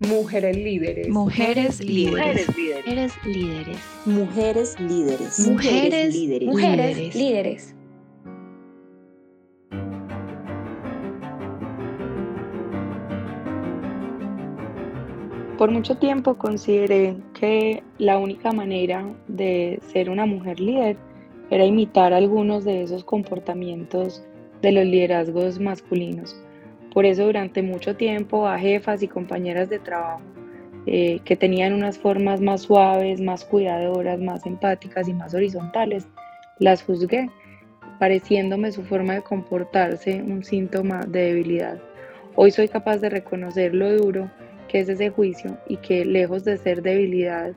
Mujeres líderes. Mujeres líderes. Mujeres líderes. Mujeres líderes. Mujeres líderes. Mujeres líderes. Por mucho tiempo consideré que la única manera de ser una mujer líder era imitar algunos de esos comportamientos de los liderazgos masculinos. Por eso durante mucho tiempo a jefas y compañeras de trabajo eh, que tenían unas formas más suaves, más cuidadoras, más empáticas y más horizontales, las juzgué, pareciéndome su forma de comportarse un síntoma de debilidad. Hoy soy capaz de reconocer lo duro que es ese juicio y que lejos de ser debilidad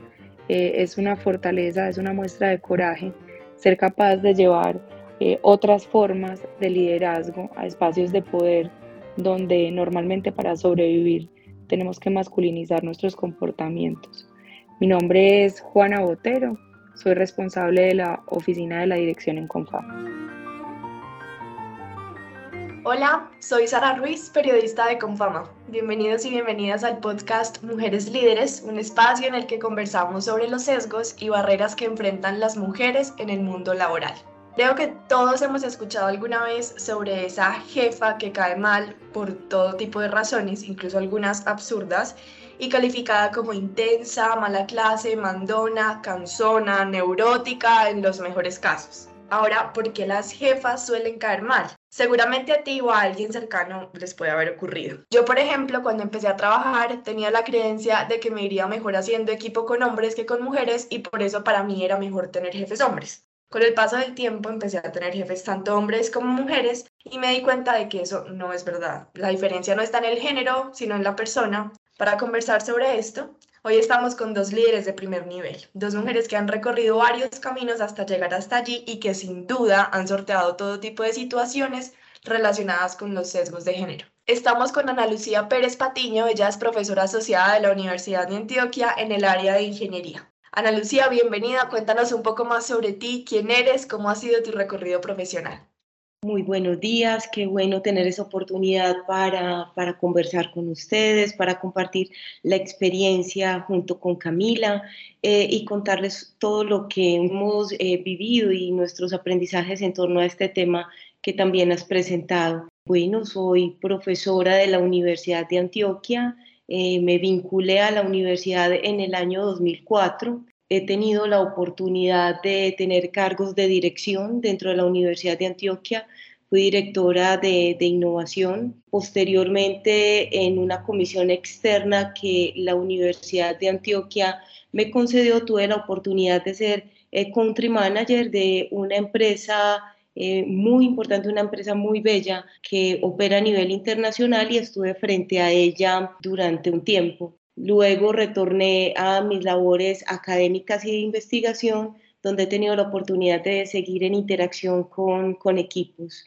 eh, es una fortaleza, es una muestra de coraje, ser capaz de llevar eh, otras formas de liderazgo a espacios de poder donde normalmente para sobrevivir tenemos que masculinizar nuestros comportamientos. Mi nombre es Juana Botero, soy responsable de la oficina de la dirección en Confama. Hola, soy Sara Ruiz, periodista de Confama. Bienvenidos y bienvenidas al podcast Mujeres Líderes, un espacio en el que conversamos sobre los sesgos y barreras que enfrentan las mujeres en el mundo laboral. Creo que todos hemos escuchado alguna vez sobre esa jefa que cae mal por todo tipo de razones, incluso algunas absurdas, y calificada como intensa, mala clase, mandona, cansona, neurótica en los mejores casos. Ahora, ¿por qué las jefas suelen caer mal? Seguramente a ti o a alguien cercano les puede haber ocurrido. Yo, por ejemplo, cuando empecé a trabajar tenía la creencia de que me iría mejor haciendo equipo con hombres que con mujeres y por eso para mí era mejor tener jefes hombres. Con el paso del tiempo empecé a tener jefes tanto hombres como mujeres y me di cuenta de que eso no es verdad. La diferencia no está en el género, sino en la persona. Para conversar sobre esto, Hoy estamos con dos líderes de primer nivel, dos mujeres que han recorrido varios caminos hasta llegar hasta allí y que sin duda han sorteado todo tipo de situaciones relacionadas con los sesgos de género. Estamos con Ana Lucía Pérez Patiño, ella es profesora asociada de la Universidad de Antioquia en el área de ingeniería. Ana Lucía, bienvenida, cuéntanos un poco más sobre ti, quién eres, cómo ha sido tu recorrido profesional. Muy buenos días, qué bueno tener esa oportunidad para, para, conversar con ustedes, para compartir la experiencia junto con Camila eh, y contarles todo lo que hemos eh, vivido y nuestros aprendizajes en torno a este tema que también has presentado. Bueno, soy profesora de la Universidad de Antioquia, eh, me vinculé a la universidad en el año 2004 he tenido la oportunidad de tener cargos de dirección dentro de la Universidad de Antioquia. Fui directora de, innovación. Posteriormente, en una comisión externa que la Universidad de Antioquia me concedió, tuve la oportunidad de ser eh, country manager de una empresa eh, muy importante, una empresa muy bella que opera a nivel internacional y estuve frente a ella durante un tiempo. Luego retorné a mis labores académicas y de investigación, donde he tenido la oportunidad de seguir en interacción con, con equipos.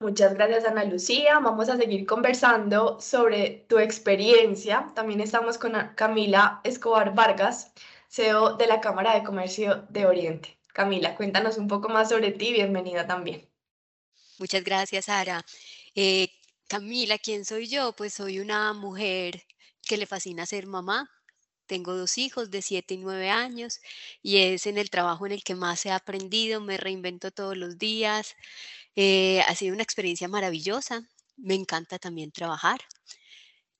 Muchas gracias, Ana Lucía. Vamos a seguir conversando sobre tu experiencia. También estamos con Camila Escobar Vargas, CEO de la Cámara de Comercio de Oriente. Camila, cuéntanos un poco más sobre ti. Bienvenida también. Muchas gracias, Sara. Eh, Camila, ¿quién soy yo? Pues soy una mujer que le fascina ser mamá. Tengo dos hijos de 7 y 9 años y es en el trabajo en el que más he aprendido, me reinvento todos los días. Eh, ha sido una experiencia maravillosa. Me encanta también trabajar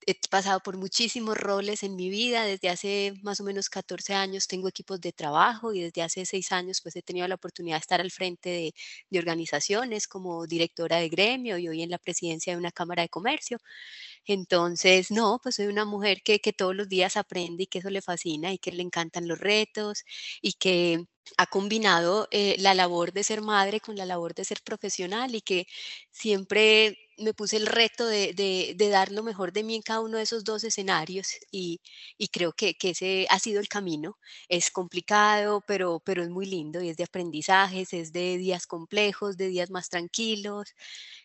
he pasado por muchísimos roles en mi vida. Desde hace más o menos 14 años tengo equipos de trabajo y desde hace 6 años pues he tenido la oportunidad de estar al frente de, de organizaciones como directora de gremio y hoy en la presidencia de una cámara de comercio. Entonces, no, pues soy una mujer que, que todos los días aprende y que eso le fascina y que le encantan los retos y que ha combinado eh, la labor de ser madre con la labor de ser profesional y que siempre me puse el reto de, dar lo mejor de mí en cada uno de esos dos escenarios y, creo que, ese ha sido el camino. Es complicado, pero, pero es muy lindo y es de aprendizajes, es de días complejos, de días más tranquilos.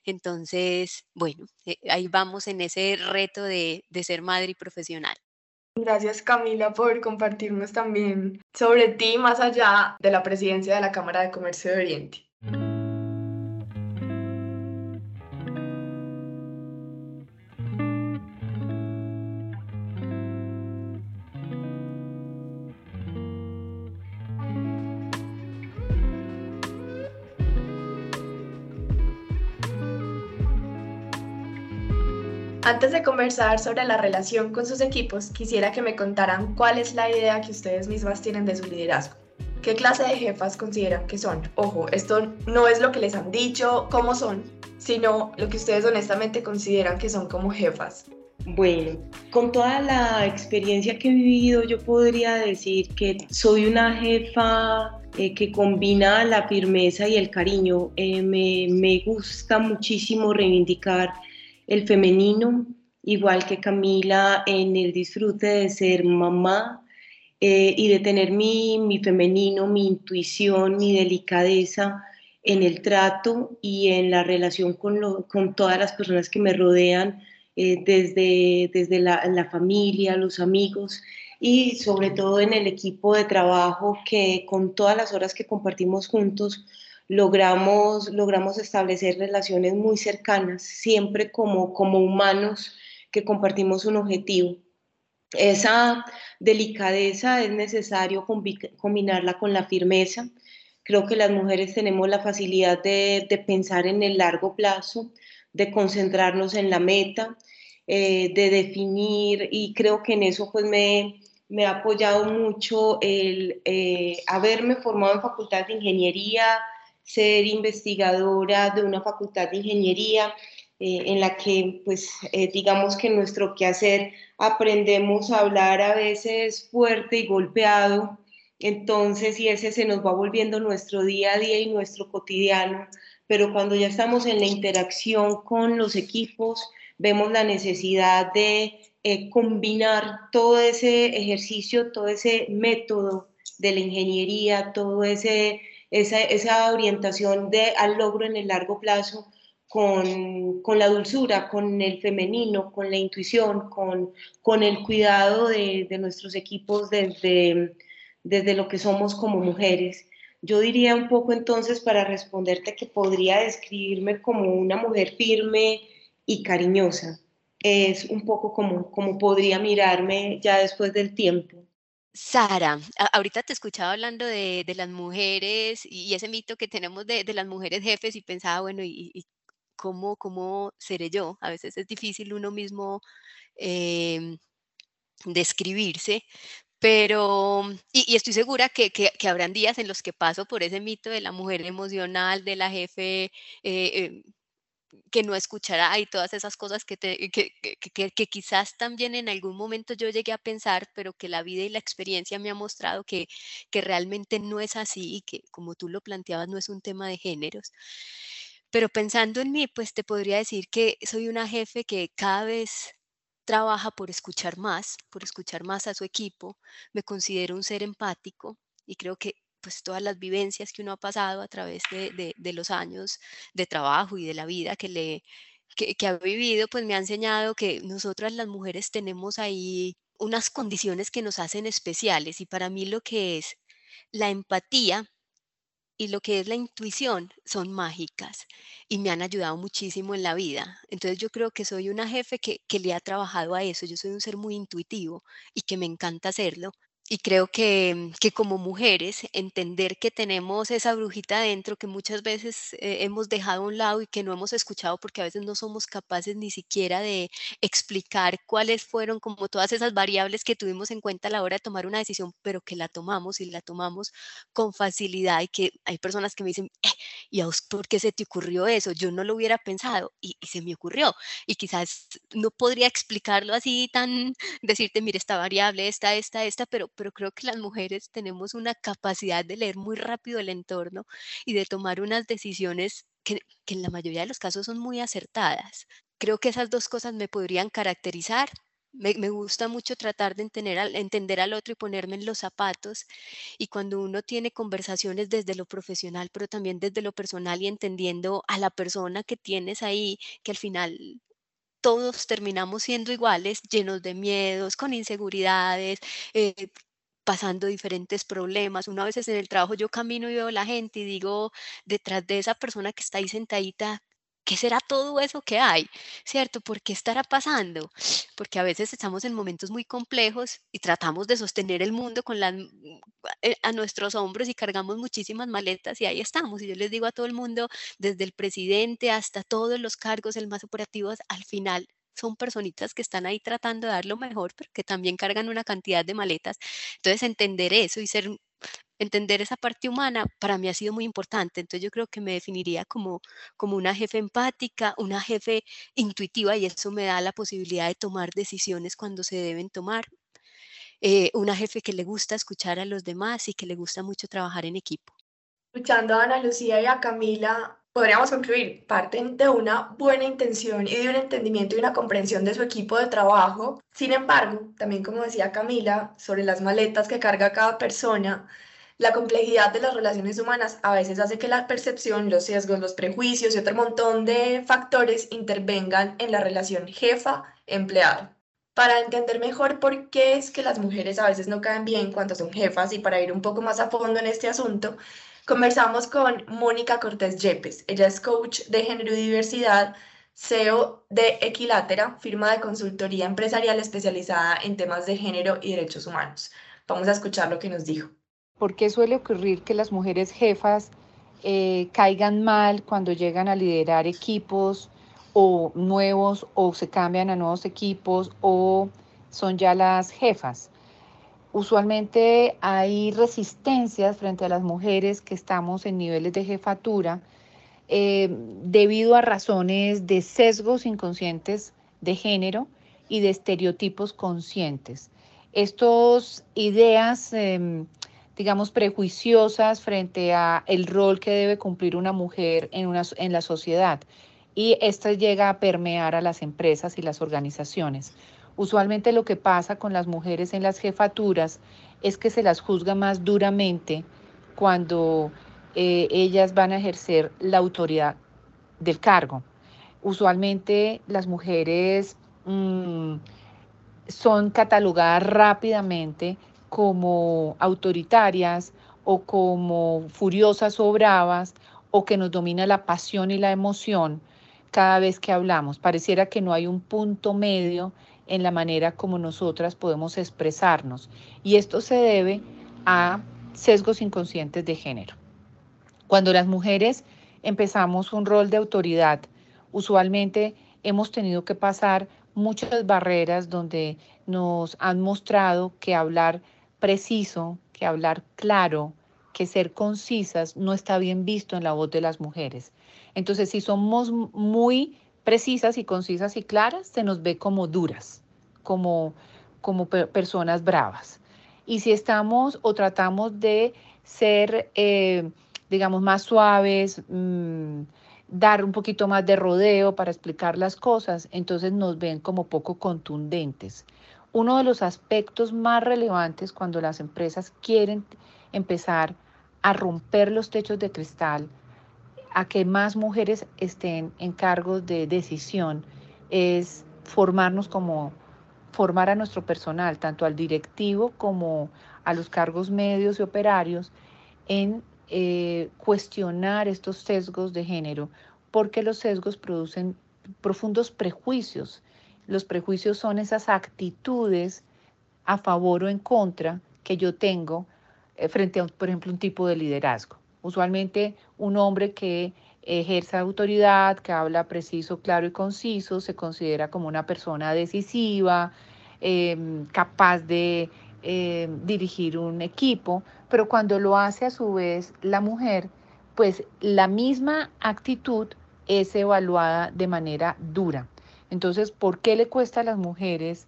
Entonces, bueno, eh, ahí vamos en ese reto de, de ser madre y profesional. Gracias Camila por compartirnos también sobre ti más allá de la presidencia de la Cámara de Comercio de Oriente. Antes de conversar sobre la relación con sus equipos, quisiera que me contaran cuál es la idea que ustedes mismas tienen de su liderazgo. ¿Qué clase de jefas consideran que son? Ojo, esto no es lo que les han dicho, cómo son, sino lo que ustedes honestamente consideran que son como jefas. Bueno, con toda la experiencia que he vivido, yo podría decir que soy una jefa eh, que combina la firmeza y el cariño. Eh, me, me, gusta muchísimo reivindicar el femenino, igual que Camila, en el disfrute de ser mamá eh, y de tener mi, mi, femenino, mi intuición, mi delicadeza en el trato y en la relación con, lo, con todas las personas que me rodean eh, desde, desde la, la, familia, los amigos y sobre todo en el equipo de trabajo que con todas las horas que compartimos juntos logramos, logramos establecer relaciones muy cercanas, siempre como, como humanos que compartimos un objetivo. Esa delicadeza es necesario combinarla con la firmeza. Creo que las mujeres tenemos la facilidad de, de pensar en el largo plazo, de concentrarnos en la meta, eh, de definir y creo que en eso pues me, me ha apoyado mucho el eh, haberme formado en facultad de ingeniería, ser investigadora de una facultad de ingeniería eh, en la que pues digamos que nuestro quehacer aprendemos a hablar a veces fuerte y golpeado, entonces y ese se nos va volviendo nuestro día a día y nuestro cotidiano, pero cuando ya estamos en la interacción con los equipos, vemos la necesidad de eh, combinar todo ese ejercicio, todo ese método de la ingeniería, todo ese esa, orientación de, al logro en el largo plazo con, con, la dulzura, con el femenino, con la intuición, con, con el cuidado de, nuestros equipos desde, desde lo que somos como mujeres. Yo diría un poco entonces para responderte que podría describirme como una mujer firme, y cariñosa. Es un poco como podría mirarme ya después del tiempo. Sara, ahorita te escuchaba hablando de, de, las mujeres y ese mito que tenemos de, de las mujeres jefes y pensaba, bueno, ¿y, cómo, cómo, seré yo? A veces es difícil uno mismo eh, describirse, pero, y, estoy segura que, que, habrán días en los que paso por ese mito de la mujer emocional, de la jefe. Eh, eh, que no escuchará y todas esas cosas que, te, que, que, que, quizás también en algún momento yo llegué a pensar, pero que la vida y la experiencia me ha mostrado que, que realmente no es así y que como tú lo planteabas no es un tema de géneros. Pero pensando en mí, pues te podría decir que soy una jefe que cada vez trabaja por escuchar más, por escuchar más a su equipo. Me considero un ser empático y creo que pues todas las vivencias que uno ha pasado a través de, de, los años de trabajo y de la vida que le que, ha vivido, pues me ha enseñado que nosotras las mujeres tenemos ahí unas condiciones que nos hacen especiales y para mí lo que es la empatía y lo que es la intuición son mágicas y me han ayudado muchísimo en la vida. Entonces yo creo que soy una jefe que, que, le ha trabajado a eso. Yo soy un ser muy intuitivo y que me encanta hacerlo y creo que, que, como mujeres entender que tenemos esa brujita dentro que muchas veces eh, hemos dejado a un lado y que no hemos escuchado porque a veces no somos capaces ni siquiera de explicar cuáles fueron como todas esas variables que tuvimos en cuenta a la hora de tomar una decisión, pero que la tomamos y la tomamos con facilidad y que hay personas que me dicen, eh, ¿y a vos por qué se te ocurrió eso? Yo no lo hubiera pensado y, y se me ocurrió y quizás no podría explicarlo así tan, decirte, mire, esta variable, esta, esta, esta, pero pero creo que las mujeres tenemos una capacidad de leer muy rápido el entorno y de tomar unas decisiones que, que en la mayoría de los casos son muy acertadas. Creo que esas dos cosas me podrían caracterizar me, me, gusta mucho tratar de entender al, entender al otro y ponerme en los zapatos. Y cuando uno tiene conversaciones desde lo profesional, pero también desde lo personal y entendiendo a la persona que tienes ahí, que al final todos terminamos siendo iguales, llenos de miedos, con inseguridades, eh, pasando diferentes problemas. Una vez en el trabajo yo camino y veo a la gente y digo, detrás de esa persona que está ahí sentadita, ¿qué será todo eso que hay? ¿Cierto? ¿Por qué estará pasando? Porque a veces estamos en momentos muy complejos y tratamos de sostener el mundo con la, eh, a nuestros hombros y cargamos muchísimas maletas y ahí estamos. Y yo les digo a todo el mundo, desde el presidente hasta todos los cargos, el más operativos, al final son personitas que están ahí tratando de dar lo mejor, pero que también cargan una cantidad de maletas. Entonces, entender eso y ser entender esa parte humana para mí ha sido muy importante. Entonces yo creo que me definiría como, como una jefe empática, una jefe intuitiva y eso me da la posibilidad de tomar decisiones cuando se deben tomar. Eh, una jefe que le gusta escuchar a los demás y que le gusta mucho trabajar en equipo. Escuchando a Ana Lucía y a Camila, podríamos concluir, parten de una buena intención y de un entendimiento y una comprensión de su equipo de trabajo. Sin embargo, también como decía Camila, sobre las maletas que carga cada persona, la complejidad de las relaciones humanas a veces hace que la percepción, los sesgos, los prejuicios y otro montón de factores intervengan en la relación jefa-empleado. Para entender mejor por qué es que las mujeres a veces no caen bien cuando son jefas y para ir un poco más a fondo en este asunto, conversamos con Mónica Cortés Yepes. Ella es coach de género y diversidad, CEO de Equilátera, firma de consultoría empresarial especializada en temas de género y derechos humanos. Vamos a escuchar lo que nos dijo. ¿Por qué suele ocurrir que las mujeres jefas eh, caigan mal cuando llegan a liderar equipos o nuevos o se cambian a nuevos equipos o son ya las jefas? Usualmente hay resistencias frente a las mujeres que estamos en niveles de jefatura eh, debido a razones de sesgos inconscientes de género y de estereotipos conscientes. Estas ideas em, digamos, prejuiciosas frente a el rol que debe cumplir una mujer en, una, en la sociedad. Y esto llega a permear a las empresas y las organizaciones. Usualmente lo que pasa con las mujeres en las jefaturas es que se las juzga más duramente cuando eh, ellas van a ejercer la autoridad del cargo. Usualmente las mujeres mm, son catalogadas rápidamente como autoritarias o como furiosas o bravas o que nos domina la pasión y la emoción cada vez que hablamos. Pareciera que no hay un punto medio en la manera como nosotras podemos expresarnos. Y esto se debe a sesgos inconscientes de género. Cuando las mujeres empezamos un rol de autoridad, usualmente hemos tenido que pasar muchas barreras donde nos han mostrado que hablar preciso, que hablar claro, que ser concisas no está bien visto en la voz de las mujeres. Entonces, si somos muy precisas y concisas y claras, se nos ve como duras, como, como personas bravas. Y si estamos o tratamos de ser, eh, digamos, más suaves, mm, dar un poquito más de rodeo para explicar las cosas, entonces nos ven como poco contundentes uno de los aspectos más relevantes cuando las empresas quieren empezar a romper los techos de cristal, a que más mujeres estén en cargos de decisión, es formarnos como formar a nuestro personal, tanto al directivo como a los cargos medios y operarios, en eh, cuestionar estos sesgos de género, porque los sesgos producen profundos prejuicios los prejuicios son esas actitudes a favor o en contra que yo tengo eh, frente a, por ejemplo, un tipo de liderazgo. Usualmente un hombre que ejerza autoridad, que habla preciso, claro y conciso, se considera como una persona decisiva, em, capaz de em, dirigir un equipo, pero cuando lo hace a su vez la mujer, pues la misma actitud es evaluada de manera dura. Entonces, ¿por qué le cuesta a las mujeres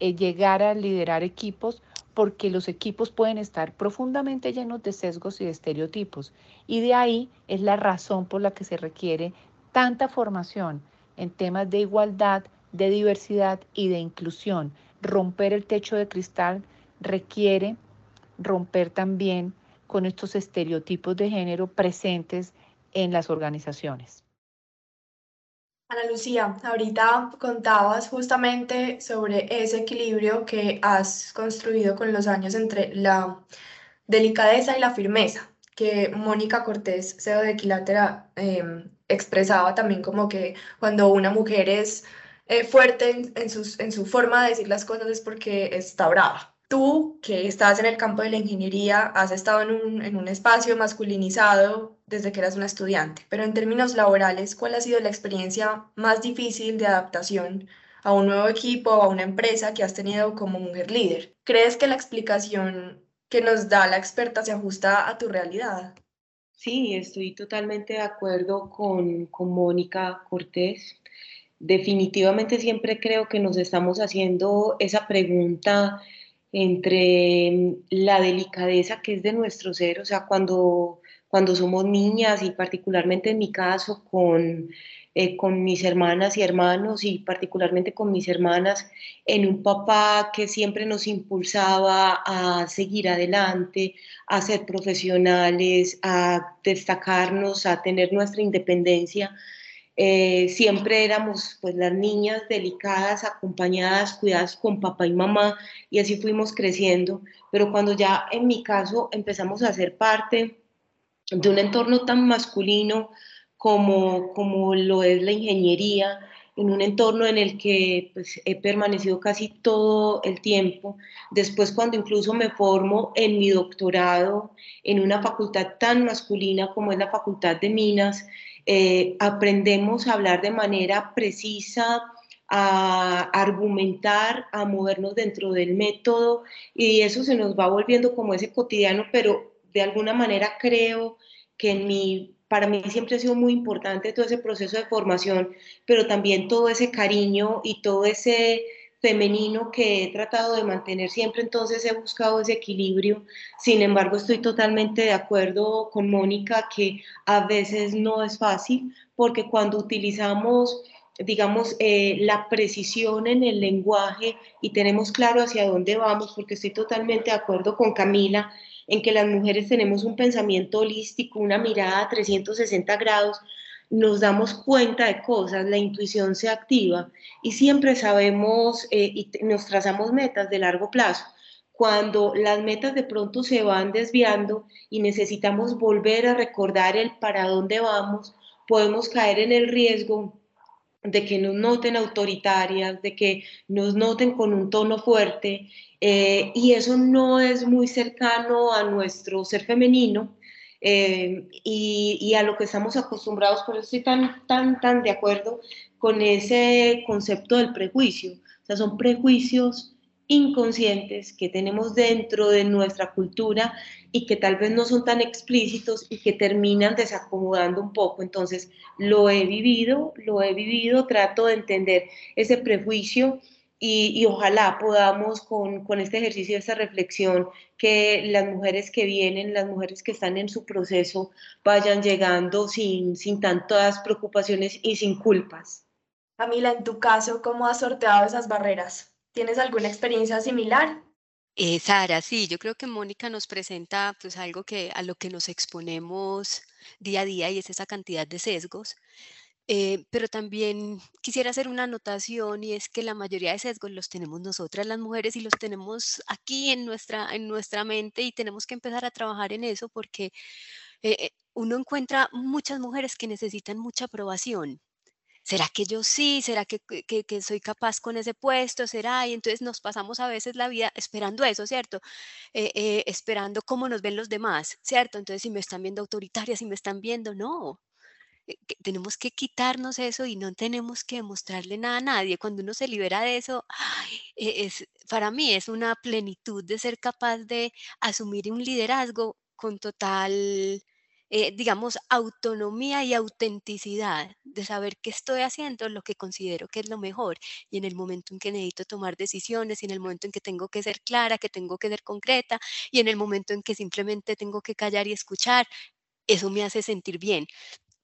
eh, llegar a liderar equipos? Porque los equipos pueden estar profundamente llenos de sesgos y de estereotipos. Y de ahí es la razón por la que se requiere tanta formación en temas de igualdad, de diversidad y de inclusión. Romper el techo de cristal requiere romper también con estos estereotipos de género presentes en las organizaciones. Ana Lucía, ahorita contabas justamente sobre ese equilibrio que has construido con los años entre la delicadeza y la firmeza, que Mónica Cortés, CEO de Equilátera, em, expresaba también como que cuando una mujer es eh, fuerte en, en su forma de decir las cosas es porque está brava. Tú, que estás en el campo de la ingeniería, has estado en un, en un espacio masculinizado desde que eras una estudiante, pero en términos laborales, ¿cuál ha sido la experiencia más difícil de adaptación a un nuevo equipo o a una empresa que has tenido como mujer líder. ¿Crees que la explicación que nos da la experta se ajusta a tu realidad? Sí, estoy totalmente de acuerdo con, con Mónica Cortés. Definitivamente siempre creo que nos estamos haciendo esa pregunta entre la delicadeza que es de nuestro ser, o sea, cuando, cuando somos niñas y particularmente en mi caso con eh, con mis hermanas y hermanos y particularmente con mis hermanas, en un papá que siempre nos impulsaba a seguir adelante, a ser profesionales, a destacarnos, a tener nuestra independencia. Eh, siempre éramos pues las niñas delicadas, acompañadas, cuidadas con papá y mamá y así fuimos creciendo, pero cuando ya en mi caso empezamos a ser parte de un entorno tan masculino, como, como lo es la ingeniería, en un entorno en el que pues, he permanecido casi todo el tiempo. Después, cuando incluso me formo en mi doctorado en una facultad tan masculina como es la Facultad de Minas, eh, aprendemos a hablar de manera precisa, a argumentar, a movernos dentro del método y eso se nos va volviendo como ese cotidiano, pero de alguna manera creo que en mi para mí siempre ha sido muy importante todo ese proceso de formación, pero también todo ese cariño y todo ese femenino que he tratado de mantener siempre, entonces he buscado ese equilibrio. Sin embargo, estoy totalmente de acuerdo con Mónica que a veces no es fácil, porque cuando utilizamos digamos, eh, la precisión en el lenguaje y tenemos claro hacia dónde vamos, porque estoy totalmente de acuerdo con Camila en que las mujeres tenemos un pensamiento holístico, una mirada a 360 grados, nos damos cuenta de cosas, la intuición se activa y siempre sabemos eh, y nos trazamos metas de largo plazo. Cuando las metas de pronto se van desviando y necesitamos volver a recordar el para dónde vamos, podemos caer en el riesgo de que nos noten autoritarias, de que nos noten con un tono fuerte, eh, y eso no es muy cercano a nuestro ser femenino eh, y, y, a lo que estamos acostumbrados, por eso estoy tan, tan, tan de acuerdo con ese concepto del prejuicio. O sea, son prejuicios inconscientes que tenemos dentro de nuestra cultura y que tal vez no son tan explícitos y que terminan desacomodando un poco. Entonces, lo he vivido, lo he vivido, trato de entender ese prejuicio y, ojalá podamos con, con, este ejercicio, esta reflexión, que las mujeres que vienen, las mujeres que están en su proceso, vayan llegando sin, sin tantas preocupaciones y sin culpas. Camila, en tu caso, ¿cómo has sorteado esas barreras? ¿Tienes alguna experiencia similar? Eh, Sara, sí, yo creo que Mónica nos presenta pues algo que a lo que nos exponemos día a día y es esa cantidad de sesgos. Eh, pero también quisiera hacer una anotación y es que la mayoría de sesgos los tenemos nosotras las mujeres y los tenemos aquí en nuestra, en nuestra mente y tenemos que empezar a trabajar en eso porque eh, uno encuentra muchas mujeres que necesitan mucha aprobación ¿será que yo sí? ¿Será que, soy capaz con ese puesto? ¿Será? Y entonces nos pasamos a veces la vida esperando eso, ¿cierto? Eh, eh, esperando cómo nos ven los demás, ¿cierto? Entonces si me están viendo autoritaria, si me están viendo, no. Eh, tenemos que quitarnos eso y no tenemos que mostrarle nada a nadie. Cuando uno se libera de eso, e, es, para mí es una plenitud de ser capaz de asumir un liderazgo con total eh, digamos, autonomía y autenticidad de saber que estoy haciendo lo que considero que es lo mejor y en el momento en que necesito tomar decisiones y en el momento en que tengo que ser clara, que tengo que ser concreta y en el momento en que simplemente tengo que callar y escuchar, eso me hace sentir bien.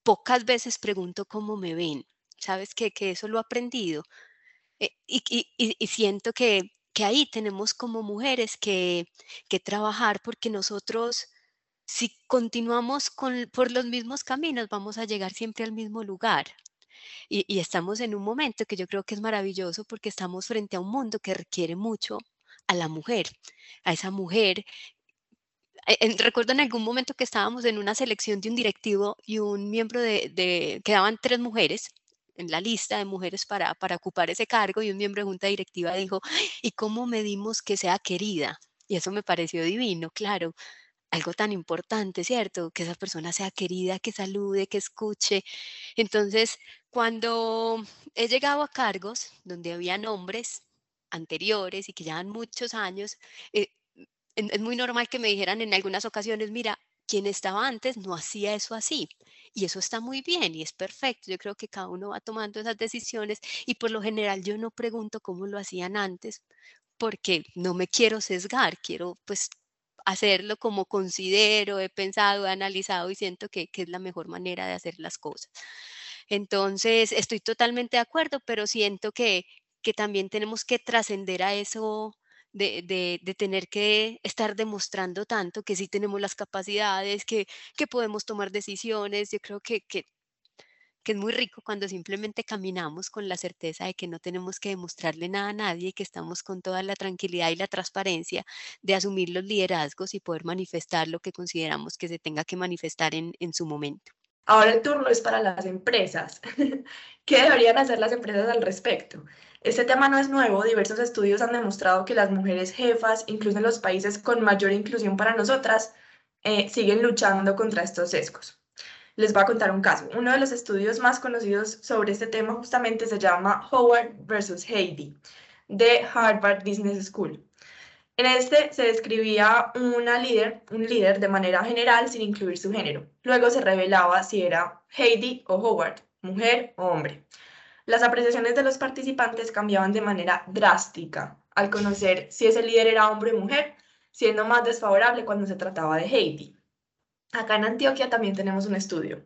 Pocas veces pregunto cómo me ven, ¿sabes? Que, que eso lo he aprendido eh, y, y, y, siento que, que ahí tenemos como mujeres que, que trabajar porque nosotros si continuamos por los mismos caminos, vamos a llegar siempre al mismo lugar. Y, estamos en un momento que yo creo que es maravilloso porque estamos frente a un mundo que requiere mucho a la mujer, a esa mujer. Eh, recuerdo en algún momento que estábamos en una selección de un directivo y un miembro de, quedaban tres mujeres en la lista de mujeres para, para ocupar ese cargo y un miembro de junta directiva dijo, ¿y cómo medimos que sea querida? Y eso me pareció divino, claro algo tan importante, ¿cierto? Que esa persona sea querida, que salude, que escuche. Entonces, Cuando he llegado a cargos donde había hombres anteriores y que llevan muchos años, eh, es muy normal que me dijeran en algunas ocasiones, mira, quien estaba antes no hacía eso así. Y eso está muy bien y es perfecto. Yo creo que cada uno va tomando esas decisiones y por lo general yo no pregunto cómo lo hacían antes porque no me quiero sesgar, quiero pues hacerlo como considero, he pensado, he analizado y siento que, que es la mejor manera de hacer las cosas. Entonces, estoy totalmente de acuerdo, pero siento que, que también tenemos que trascender a eso de, tener que estar demostrando tanto que sí tenemos las capacidades, que, que podemos tomar decisiones. Yo creo que, que, que, es muy rico cuando simplemente caminamos con la certeza de que no tenemos que demostrarle nada a nadie que estamos con toda la tranquilidad y la transparencia de asumir los liderazgos y poder manifestar lo que consideramos que se tenga que manifestar en, en su momento. Ahora el turno es para las empresas. ¿Qué deberían hacer las empresas al respecto? Este tema no es nuevo, diversos estudios han demostrado que las mujeres jefas, incluso en los países con mayor inclusión para nosotras, eh, siguen luchando contra estos sesgos. Les voy a contar un caso. Uno de los estudios más conocidos sobre este tema justamente se llama Howard versus Heidi, de Harvard Business School. En este se describía una líder, un líder de manera general sin incluir su género. Luego se revelaba si era Heidi o Howard, mujer o hombre. Las apreciaciones de los participantes cambiaban de manera drástica al conocer si ese líder era hombre o mujer, siendo más desfavorable cuando se trataba de Heidi. Acá en Antioquia también tenemos un estudio.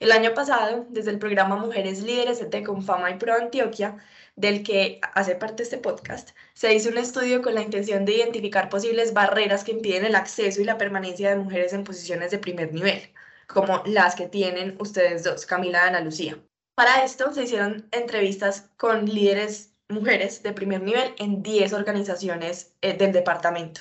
El año pasado, desde el programa Mujeres Líderes de Fama y Pro Antioquia, del que hace parte este podcast, se hizo un estudio con la intención de identificar posibles barreras que impiden el acceso y la permanencia de mujeres en posiciones de primer nivel, como las que tienen ustedes dos, Camila y Ana Lucía. Para esto se hicieron entrevistas con líderes mujeres de primer nivel en 10 organizaciones eh, del departamento.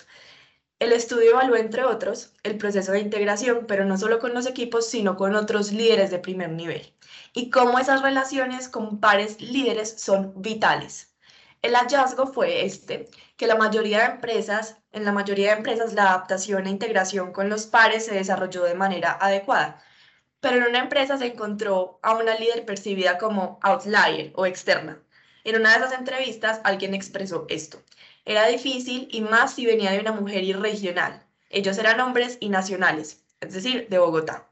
El estudio evaluó, entre otros, el proceso de integración, pero no solo con los equipos, sino con otros líderes de primer nivel, y cómo esas relaciones con pares líderes son vitales. El hallazgo fue este, que la mayoría de empresas, en la mayoría de empresas la adaptación e integración con los pares se desarrolló de manera adecuada, pero en una empresa se encontró a una líder percibida como outlier o externa. En una de esas entrevistas alguien expresó esto. Era difícil y más si venía de una mujer irregional. Ellos eran hombres y nacionales, es decir, de Bogotá.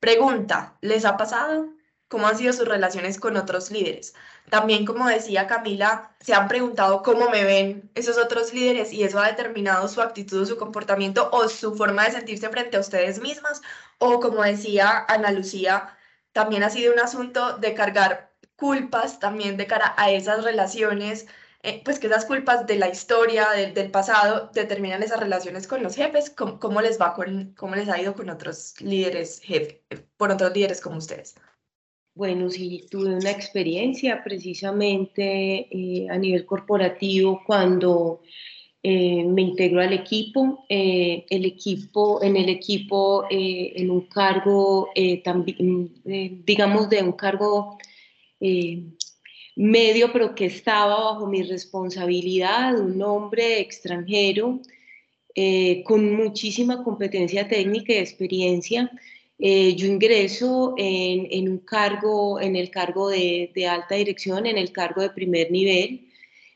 Pregunta, ¿les ha pasado? ¿Cómo han sido sus relaciones con otros líderes? También, como decía Camila, se han preguntado cómo me ven esos otros líderes y eso ha determinado su actitud, su comportamiento o su forma de sentirse frente a ustedes mismas o como decía Ana Lucía, también ha sido un asunto de cargar culpas también de cara a esas relaciones, eh, pues que esas culpas de la historia, del, pasado, determinan esas relaciones con los jefes, cómo, les va con, cómo les ha ido con otros líderes, jefe, por otros líderes como ustedes. Bueno, sí, tuve una experiencia precisamente eh, a nivel corporativo cuando eh, me integro al equipo, eh, el equipo, en el equipo, eh, en un cargo, también, digamos, de un cargo medio, pero que estaba bajo mi responsabilidad, un hombre extranjero con muchísima competencia técnica y experiencia. yo ingreso en, en, un cargo, en el cargo de, alta dirección, en el cargo de primer nivel,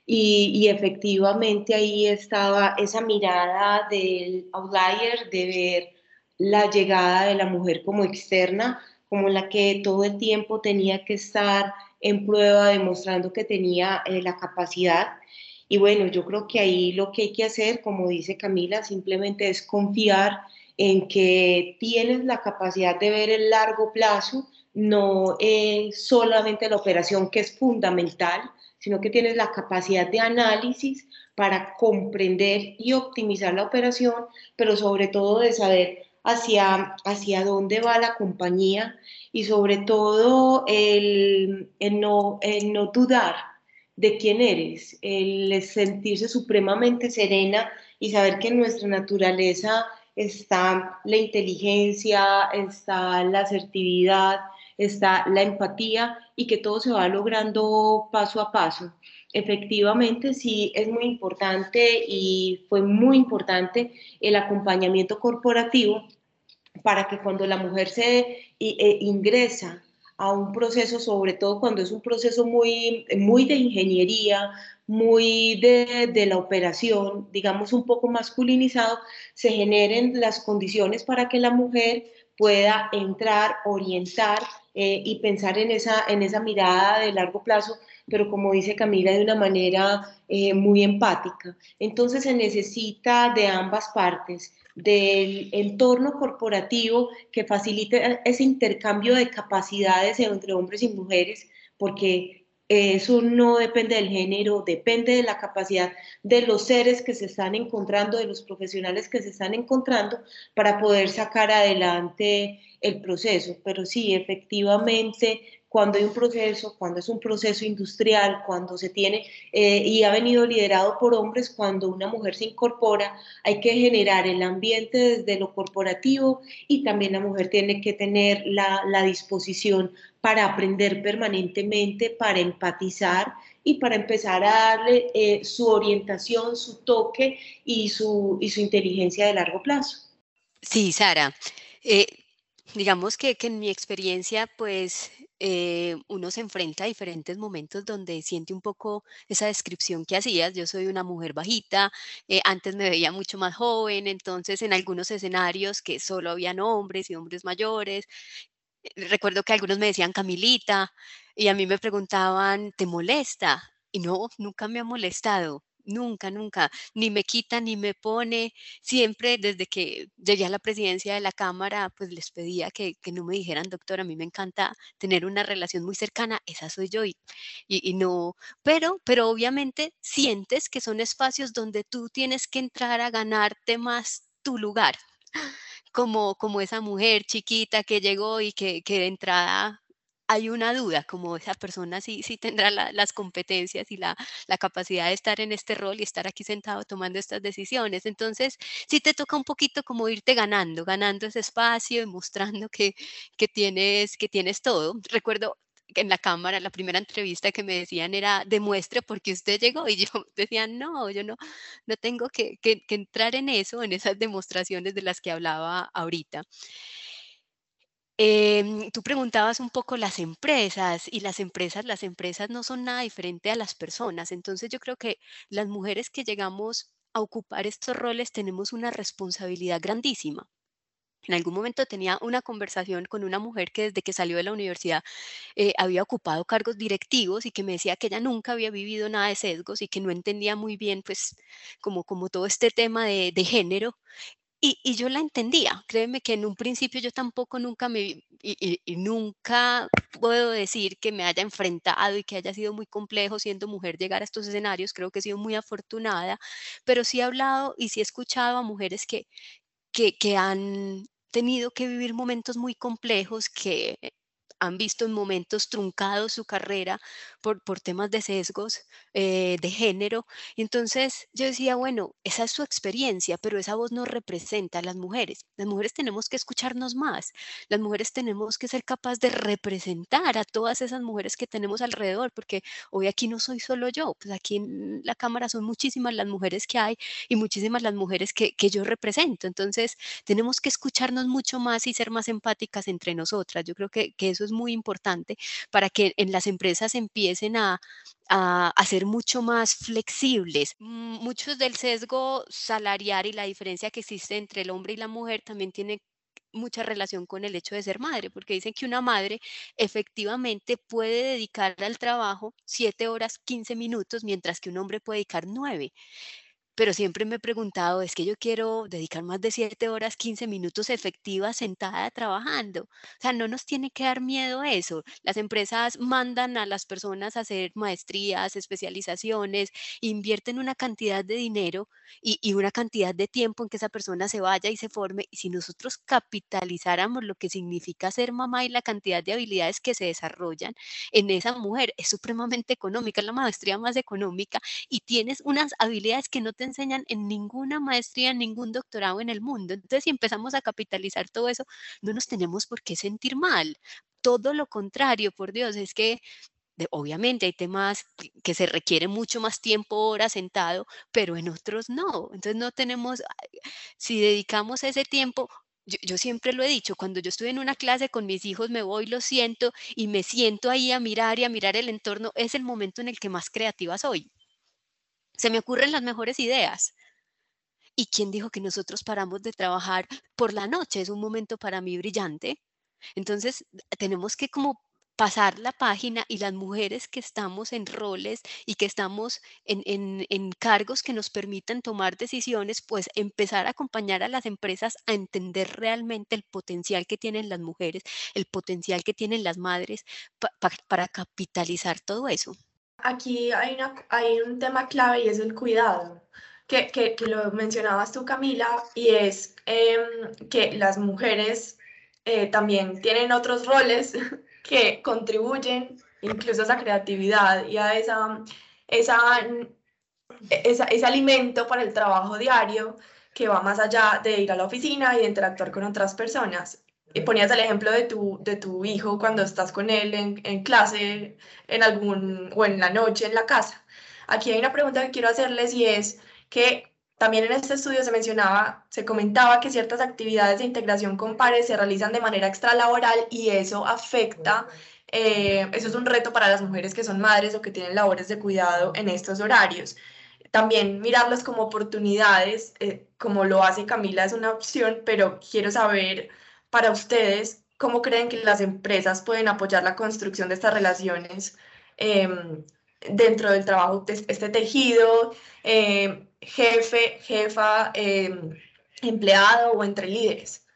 y, efectivamente ahí estaba esa mirada del outlier, de ver la llegada de la mujer como externa, como la que todo el tiempo tenía que estar en prueba, demostrando que tenía eh, la capacidad. Y bueno, yo creo que ahí lo que hay que hacer, como dice Camila, simplemente es confiar en que tienes la capacidad de ver el largo plazo, no solamente la operación que es fundamental, sino que tienes la capacidad de análisis para comprender y optimizar la operación, pero sobre todo de saber hacia, hacia dónde va la compañía y sobre todo el, no, el no dudar de quién eres, el sentirse supremamente serena y saber que en nuestra naturaleza está la inteligencia, está la asertividad, está la empatía y que todo se va logrando paso a paso. Efectivamente, sí, es muy importante y fue muy importante el acompañamiento corporativo para que cuando la mujer se e, ingresa a un proceso, sobre todo cuando es un proceso muy, muy de ingeniería, muy de, de, la operación, digamos un poco masculinizado, se generen las condiciones para que la mujer pueda entrar, orientar eh, y pensar en esa, en esa mirada de largo plazo, pero como dice Camila, de una manera eh, muy empática. Entonces se necesita de ambas partes, del entorno corporativo que facilite ese intercambio de capacidades entre hombres y mujeres, porque eso no depende del género, depende de la capacidad de los seres que se están encontrando, de los profesionales que se están encontrando para poder sacar adelante el proceso. Pero sí, efectivamente, cuando hay un proceso, cuando es un proceso industrial, cuando se tiene eh, y ha venido liderado por hombres, cuando una mujer se incorpora, hay que generar el ambiente desde lo corporativo y también la mujer tiene que tener la, la disposición para aprender permanentemente, para empatizar y para empezar a darle eh, su orientación, su toque y su, y su inteligencia de largo plazo. Sí, Sara. Eh, digamos que, que, en mi experiencia, pues eh, uno se enfrenta a diferentes momentos donde siente un poco esa descripción que hacías. Yo soy una mujer bajita, eh, antes me veía mucho más joven, entonces en algunos escenarios que solo habían hombres y hombres mayores. Eh, recuerdo que algunos me decían Camilita y a mí me preguntaban, ¿te molesta? Y no, nunca me ha molestado. Nunca, nunca, ni me quita ni me pone. Siempre desde que llegué a la presidencia de la Cámara, pues les pedía que, no me dijeran, doctor, a mí me encanta tener una relación muy cercana, esa soy yo y, y, no, pero, pero obviamente sientes que son espacios donde tú tienes que entrar a ganarte más tu lugar. Como, como esa mujer chiquita que llegó y que, que de entrada hay una duda, como esa persona sí, sí tendrá las competencias y la, capacidad de estar en este rol y estar aquí sentado tomando estas decisiones. Entonces, sí te toca un poquito como irte ganando, ganando ese espacio y mostrando que, que, tienes, que tienes todo. Recuerdo en la cámara, la primera entrevista que me decían era, demuestre por qué usted llegó. Y yo decía, no, yo no, no tengo que, que entrar en eso, en esas demostraciones de las que hablaba ahorita. Em, tú preguntabas un poco las empresas y las empresas, las empresas no son nada diferente a las personas. Entonces yo creo que las mujeres que llegamos a ocupar estos roles tenemos una responsabilidad grandísima. En algún momento tenía una conversación con una mujer que desde que salió de la universidad eh, había ocupado cargos directivos y que me decía que ella nunca había vivido nada de sesgos y que no entendía muy bien, pues, como, como todo este tema de, de género y, yo la entendía, créeme que en un principio yo tampoco nunca me, y, nunca puedo decir que me haya enfrentado y que haya sido muy complejo siendo mujer llegar a estos escenarios, creo que he sido muy afortunada, pero sí he hablado y sí he escuchado a mujeres que, que han tenido que vivir momentos muy complejos, que han visto en momentos truncados su carrera por, por temas de sesgos eh, de género. Y entonces yo decía, bueno, esa es su experiencia, pero esa voz no representa a las mujeres. Las mujeres tenemos que escucharnos más. Las mujeres tenemos que ser capaces de representar a todas esas mujeres que tenemos alrededor, porque hoy aquí no soy solo yo, pues aquí en la Cámara son muchísimas las mujeres que hay y muchísimas las mujeres que, que yo represento. Entonces tenemos que escucharnos mucho más y ser más empáticas entre nosotras. Yo creo que, que eso es muy importante para que en las empresas empiecen a, a, ser mucho más flexibles. Muchos del sesgo salarial y la diferencia que existe entre el hombre y la mujer también tiene mucha relación con el hecho de ser madre, porque dicen que una madre efectivamente puede dedicar al trabajo 7 horas 15 minutos, mientras que un hombre puede dedicar 9 pero siempre me he preguntado, es que yo quiero dedicar más de 7 horas, 15 minutos efectivas sentada trabajando. O sea, no nos tiene que dar miedo eso. Las empresas mandan a las personas a hacer maestrías, especializaciones, invierten una cantidad de dinero y, y una cantidad de tiempo en que esa persona se vaya y se forme. Y si nosotros capitalizáramos lo que significa ser mamá y la cantidad de habilidades que se desarrollan en esa mujer, es supremamente económica, es la maestría más económica y tienes unas habilidades que no te enseñan en ninguna maestría, en ningún doctorado en el mundo. Entonces, si empezamos a capitalizar todo eso, no nos tenemos por qué sentir mal. Todo lo contrario, por Dios, es que obviamente hay temas que se requiere mucho más tiempo hora sentado, pero en otros no. Entonces no tenemos, si dedicamos ese tiempo, yo, siempre lo he dicho, cuando yo estoy en una clase con mis hijos, me voy, lo siento y me siento ahí a mirar y a mirar el entorno, es el momento en el que más creativa soy. Se me ocurren las mejores ideas. ¿Y quién dijo que nosotros paramos de trabajar por la noche? Es un momento para mí brillante. Entonces, tenemos que como pasar la página y las mujeres que estamos en roles y que estamos en, cargos que nos permitan tomar decisiones, pues empezar a acompañar a las empresas a entender realmente el potencial que tienen las mujeres, el potencial que tienen las madres para capitalizar todo eso. Aquí hay, una, hay un tema clave y es el cuidado. Que, que, lo mencionabas tú, Camila, y es em, que las mujeres eh, también tienen otros roles que contribuyen incluso a esa creatividad y a esa, esa, ese alimento para el trabajo diario que va más allá de ir a la oficina y de interactuar con otras personas. Y ponías el ejemplo de tu, de tu hijo cuando estás con él en, en clase en algún, o en la noche en la casa. Aquí hay una pregunta que quiero hacerles y es que también en este estudio se mencionaba, se comentaba que ciertas actividades de integración con pares se realizan de manera extralaboral y eso afecta, eh, eso es un reto para las mujeres que son madres o que tienen labores de cuidado en estos horarios. También mirarlos como oportunidades, eh, como lo hace Camila, es una opción, pero quiero saber para ustedes cómo creen que las empresas pueden apoyar la construcción de estas relaciones em, dentro del trabajo, este tejido. Em, jefe, jefa, em, empleado o entre líderes.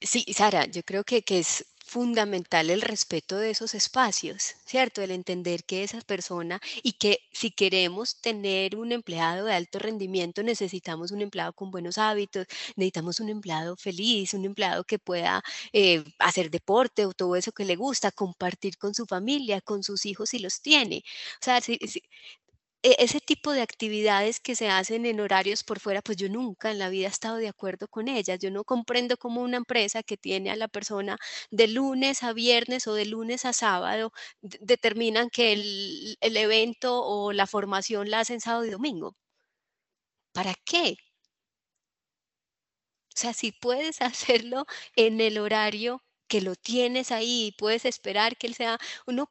Sí, Sara, yo creo que es fundamental el respeto de esos espacios, ¿cierto? El entender que esa persona y que si queremos tener un empleado de alto rendimiento, necesitamos un empleado con buenos hábitos, necesitamos un empleado feliz, un empleado que pueda eh, hacer deporte o todo eso que le gusta, compartir con su familia, con sus hijos si los tiene. O sea, si, e-, ese tipo de actividades que se hacen en horarios por fuera, pues yo nunca en la vida he estado de acuerdo con ellas. Yo no comprendo cómo una empresa que tiene a la persona de lunes a viernes o de lunes a sábado determinan que el, el evento o la formación la hacen sábado y domingo. ¿Para qué? O sea, si puedes hacerlo en el horario que lo tienes ahí, puedes esperar que él sea uno.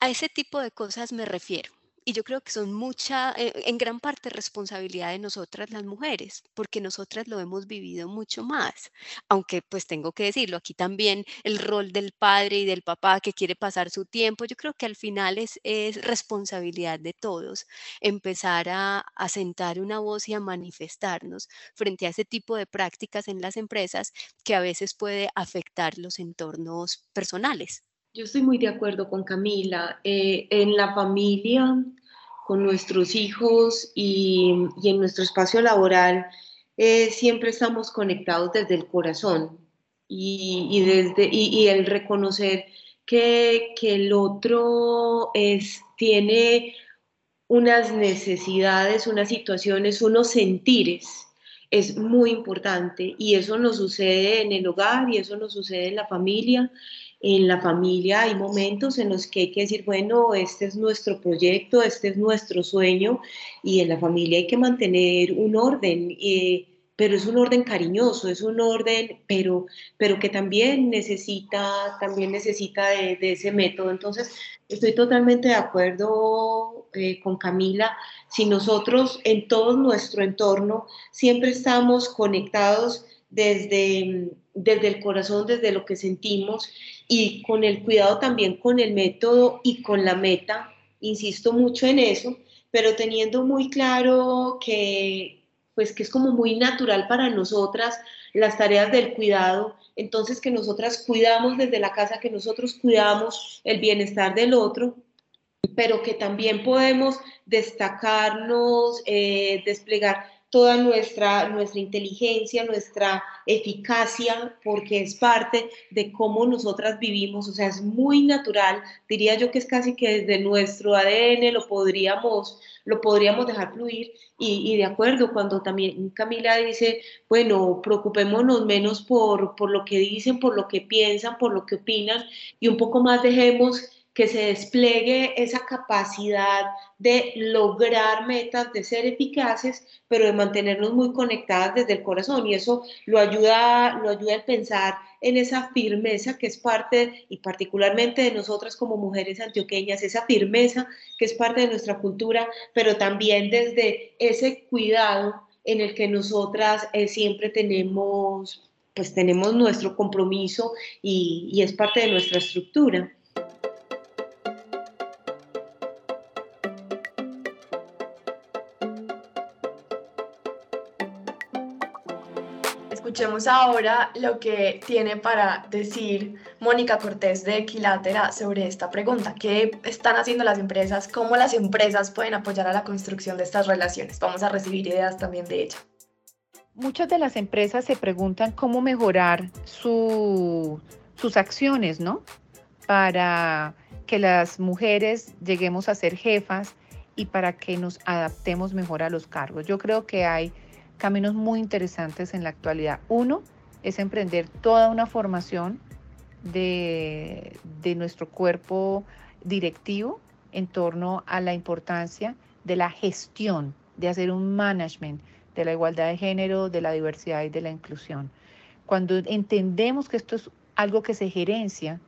A ese tipo de cosas me refiero. Y yo creo que son mucha, eh, en gran parte responsabilidad de nosotras las mujeres, porque nosotras lo hemos vivido mucho más. Aunque pues tengo que decirlo, aquí también el rol del padre y del papá que quiere pasar su tiempo, yo creo que al final es, es responsabilidad de todos empezar a, a sentar una voz y a manifestarnos frente a ese tipo de prácticas en las empresas que a veces puede afectar los entornos personales. Yo estoy muy de acuerdo con Camila. Eh, en la familia, con nuestros hijos y, en nuestro espacio laboral, eh, siempre estamos conectados desde el corazón y, desde, y, el reconocer que, que, el otro es, tiene unas necesidades, unas situaciones, unos sentires es muy importante y eso nos sucede en el hogar y eso nos sucede en la familia en la familia hay momentos en los que hay que decir, bueno, este es nuestro proyecto, este es nuestro sueño, y en la familia hay que mantener un orden, eh, pero es un orden cariñoso, es un orden, pero, pero que también necesita, también necesita de, ese método. Entonces, estoy totalmente de acuerdo eh, con Camila. Si nosotros en todo nuestro entorno siempre estamos conectados desde, desde el corazón, desde lo que sentimos y con el cuidado también con el método y con la meta, insisto mucho en eso, pero teniendo muy claro que pues que es como muy natural para nosotras las tareas del cuidado, entonces que nosotras cuidamos desde la casa, que nosotros cuidamos el bienestar del otro, pero que también podemos destacarnos, eh, desplegar toda nuestra, nuestra inteligencia, nuestra eficacia, porque es parte de cómo nosotras vivimos, o sea, es muy natural, diría yo que es casi que desde nuestro ADN lo podríamos, lo podríamos dejar fluir. Y, de acuerdo, cuando también Camila dice, bueno, preocupémonos menos por, por lo que dicen, por lo que piensan, por lo que opinan y un poco más dejemos que se despliegue esa capacidad de lograr metas, de ser eficaces, pero de mantenernos muy conectadas desde el corazón. Y eso lo ayuda, lo ayuda a pensar en esa firmeza que es parte, y particularmente de nosotras como mujeres antioqueñas, esa firmeza que es parte de nuestra cultura, pero también desde ese cuidado en el que nosotras eh, siempre tenemos pues tenemos nuestro compromiso y, y es parte de nuestra estructura. Escuchemos ahora lo que tiene para decir Mónica Cortés de Equilátera sobre esta pregunta. ¿Qué están haciendo las empresas? ¿Cómo las empresas pueden apoyar a la construcción de estas relaciones? Vamos a recibir ideas también de ella. Muchas de las empresas se preguntan cómo mejorar sus acciones, ¿no? Para que las mujeres lleguemos a ser jefas y para que nos adaptemos mejor a los cargos. Yo creo que hay caminos muy interesantes en la actualidad. Uno es emprender toda una formación de, nuestro cuerpo directivo en torno a la importancia de la gestión, de hacer un management de la igualdad de género, de la diversidad y de la inclusión. Cuando entendemos que esto es algo que se gerencia,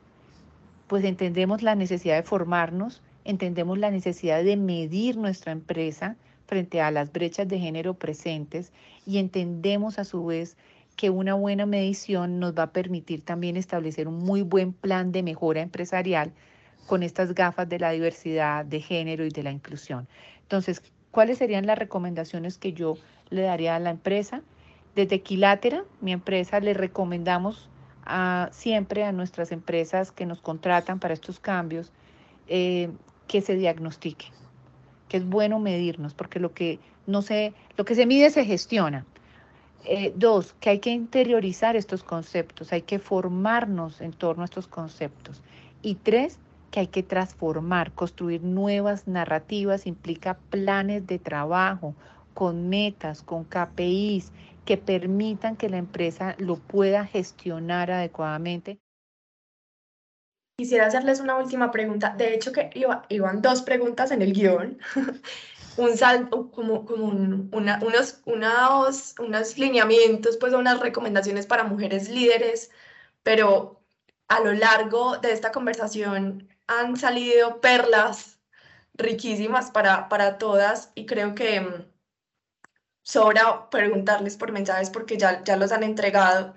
pues entendemos la necesidad de formarnos, entendemos la necesidad de medir nuestra empresa, frente a las brechas de género presentes y entendemos a su vez que una buena medición nos va a permitir también establecer un muy buen plan de mejora empresarial con estas gafas de la diversidad de género y de la inclusión. Entonces, ¿cuáles serían las recomendaciones que yo le daría a la empresa? Desde Equilátera, mi empresa, le recomendamos siempre a nuestras empresas que nos contratan para estos cambios eh, que se diagnostiquen que es bueno medirnos, porque lo que, no se, lo que se mide se gestiona. Eh, dos, que hay que interiorizar estos conceptos, hay que formarnos en torno a estos conceptos. Y tres, que hay que transformar, construir nuevas narrativas, implica planes de trabajo con metas, con KPIs, que permitan que la empresa lo pueda gestionar adecuadamente. Quisiera hacerles una última pregunta. De hecho, que iban dos preguntas en el guion. un salto, como, como unos, unos, unos lineamientos, pues unas recomendaciones para mujeres líderes, pero a lo largo de esta conversación han salido perlas riquísimas para, para todas y creo que mm, sobra preguntarles por mensajes porque ya, ya los han entregado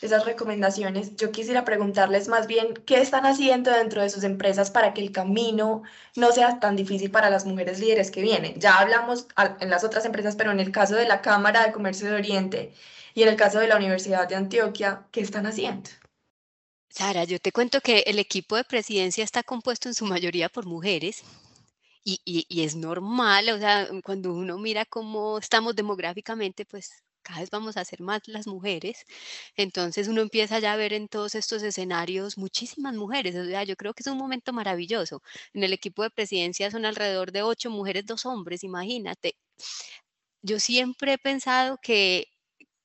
esas recomendaciones, yo quisiera preguntarles más bien qué están haciendo dentro de sus empresas para que el camino no sea tan difícil para las mujeres líderes que vienen. Ya hablamos en las otras empresas, pero en el caso de la Cámara de Comercio de Oriente y en el caso de la Universidad de Antioquia, ¿qué están haciendo? Sara, yo te cuento que el equipo de presidencia está compuesto en su mayoría por mujeres. Y, y es normal, o sea, cuando uno mira cómo estamos demográficamente, pues cada vez vamos a ser más las mujeres. Entonces uno empieza ya a ver en todos estos escenarios muchísimas mujeres. O yo creo que es un momento maravilloso. En el equipo de presidencia son alrededor de ocho mujeres, dos hombres, imagínate. Yo siempre he pensado que,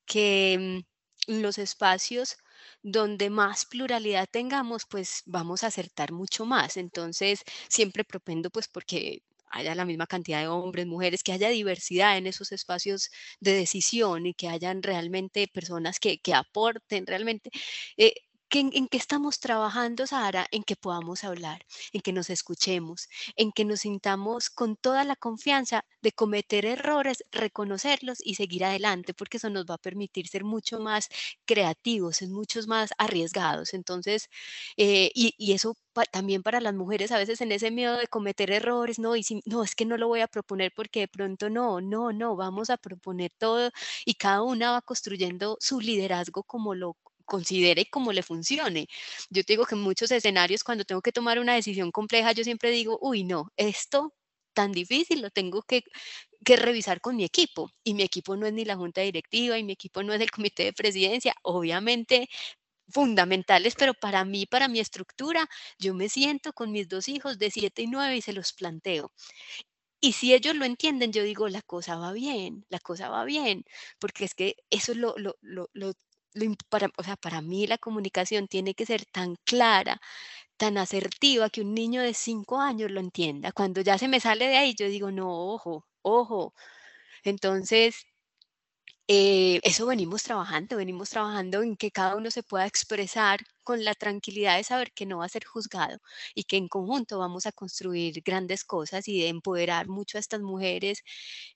que mm, los espacios donde más pluralidad tengamos, pues vamos a acertar mucho más. Entonces, siempre propendo, pues porque haya la misma cantidad de hombres, mujeres, que haya diversidad en esos espacios de decisión y que hayan realmente personas que, que aporten realmente. Eh, en, qué estamos trabajando, Sara? En que podamos hablar, en que nos escuchemos, en que nos sintamos con toda la confianza de cometer errores, reconocerlos y seguir adelante, porque eso nos va a permitir ser mucho más creativos, ser muchos más arriesgados. Entonces, eh, y, y, eso también para las mujeres, a veces en ese miedo de cometer errores, no, y si, no, es que no lo voy a proponer porque de pronto no, no, no, vamos a proponer todo y cada una va construyendo su liderazgo como lo considere cómo le funcione. Yo te digo que en muchos escenarios cuando tengo que tomar una decisión compleja, yo siempre digo, uy, no, esto tan difícil lo tengo que, revisar con mi equipo. Y mi equipo no es ni la junta directiva y mi equipo no es el comité de presidencia. Obviamente fundamentales, pero para mí, para mi estructura, yo me siento con mis dos hijos de 7 y 9 y se los planteo. Y si ellos lo entienden, yo digo, la cosa va bien, la cosa va bien, porque es que eso es lo, lo, lo, para, o sea, para mí la comunicación tiene que ser tan clara, tan asertiva que un niño de cinco años lo entienda. Cuando ya se me sale de ahí, yo digo, no, ojo, ojo. Entonces, eh, eso venimos trabajando, venimos trabajando en que cada uno se pueda expresar con la tranquilidad de saber que no va a ser juzgado y que en conjunto vamos a construir grandes cosas y de empoderar mucho a estas mujeres,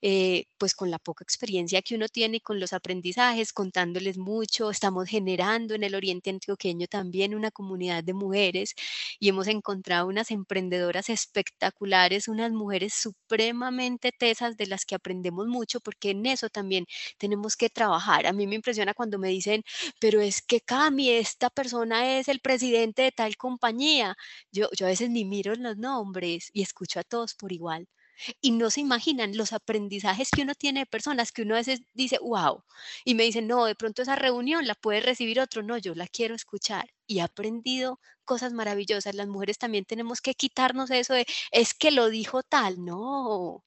eh, pues con la poca experiencia que uno tiene y con los aprendizajes, contándoles mucho. Estamos generando en el Oriente Antioqueño también una comunidad de mujeres y hemos encontrado unas emprendedoras espectaculares, unas mujeres supremamente tesas de las que aprendemos mucho porque en eso también tenemos que trabajar. A mí me impresiona cuando me dicen, pero es que Cami, esta persona es el presidente de tal compañía. Yo, yo a veces ni miro los nombres y escucho a todos por igual. Y no se imaginan los aprendizajes que uno tiene de personas que uno a veces dice, wow, y me dicen, no, de pronto esa reunión la puede recibir otro, no, yo la quiero escuchar. Y he aprendido cosas maravillosas. Las mujeres también tenemos que quitarnos eso de, es que lo dijo tal, no.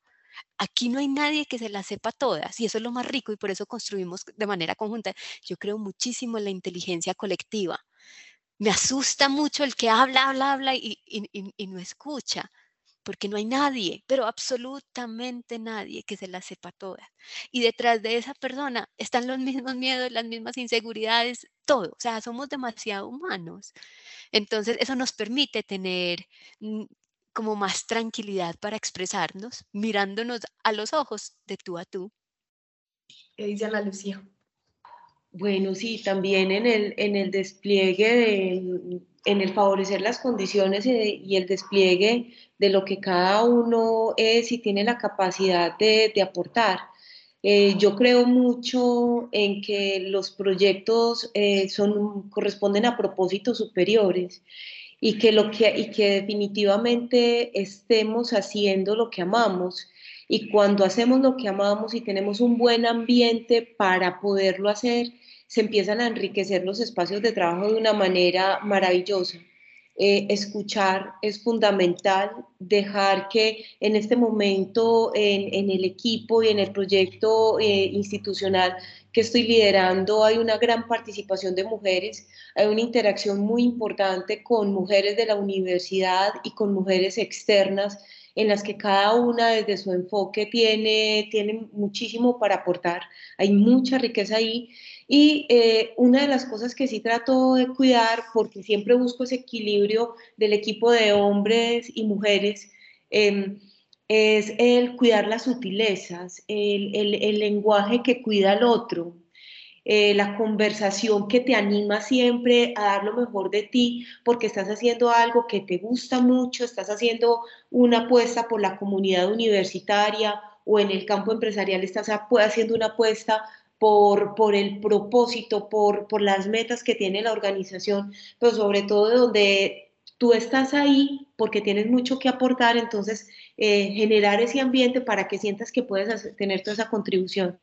Aquí no hay nadie que se las sepa todas y eso es lo más rico y por eso construimos de manera conjunta. Yo creo muchísimo en la inteligencia colectiva me asusta mucho el que habla, habla, habla y, no escucha, porque no hay nadie, pero absolutamente nadie que se las sepa todas. Y detrás de esa persona están los mismos miedos, las mismas inseguridades, todo. O sea, somos demasiado humanos. Entonces, eso nos permite tener mm, como más tranquilidad para expresarnos, mirándonos a los ojos de tú a tú. ¿Qué dice Ana Lucía? Bueno, sí, también en el, en el despliegue, de, en el favorecer las condiciones y el despliegue de lo que cada uno es y tiene la capacidad de, aportar. Eh, yo creo mucho en que los proyectos eh, son, corresponden a propósitos superiores y que, lo que, y que definitivamente estemos haciendo lo que amamos. Y cuando hacemos lo que amamos y tenemos un buen ambiente para poderlo hacer, se empiezan a enriquecer los espacios de trabajo de una manera maravillosa. Eh, escuchar es fundamental, dejar que en este momento en, el equipo y en el proyecto eh, institucional que estoy liderando hay una gran participación de mujeres, hay una interacción muy importante con mujeres de la universidad y con mujeres externas en las que cada una desde su enfoque tiene, tiene muchísimo para aportar, hay mucha riqueza ahí y eh, una de las cosas que sí trato de cuidar, porque siempre busco ese equilibrio del equipo de hombres y mujeres, em, es el cuidar las sutilezas, el, el, lenguaje que cuida al otro, eh, la conversación que te anima siempre a dar lo mejor de ti porque estás haciendo algo que te gusta mucho, estás haciendo una apuesta por la comunidad universitaria o en el campo empresarial estás haciendo una apuesta por, por el propósito, por, por las metas que tiene la organización, pero sobre todo donde tú estás ahí porque tienes mucho que aportar, entonces eh, generar ese ambiente para que sientas que puedes tener toda esa contribución,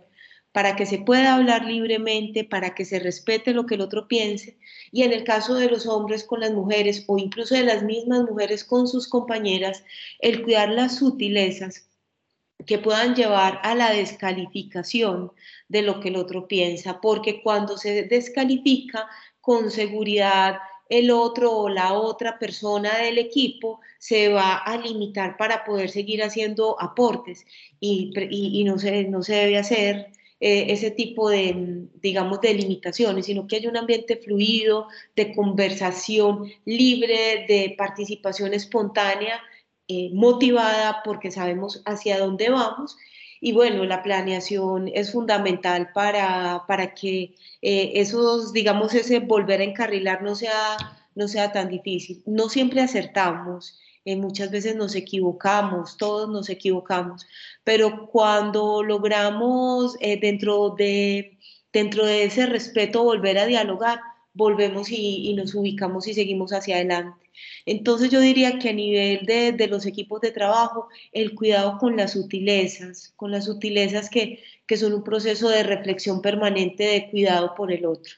para que se pueda hablar libremente, para que se respete lo que el otro piense. Y en el caso de los hombres con las mujeres o incluso de las mismas mujeres con sus compañeras, el cuidar las sutilezas que puedan llevar a la descalificación de lo que el otro piensa, porque cuando se descalifica con seguridad el otro o la otra persona del equipo se va a limitar para poder seguir haciendo aportes. Y, no, se, no se debe hacer eh, ese tipo de, digamos, de limitaciones, sino que haya un ambiente fluido, de conversación libre, de participación espontánea eh, motivada porque sabemos hacia dónde vamos. Y bueno, la planeación es fundamental para, para que eh, esos, digamos, ese volver a encarrilar no sea, no sea tan difícil. No siempre acertamos, eh, muchas veces nos equivocamos, todos nos equivocamos, pero cuando logramos dentro, de, dentro de ese respeto volver a dialogar, volvemos y nos ubicamos y seguimos hacia adelante. Entonces yo diría que a nivel de, los equipos de trabajo, el cuidado con las sutilezas, con las sutilezas que, son un proceso de reflexión permanente de cuidado por el otro.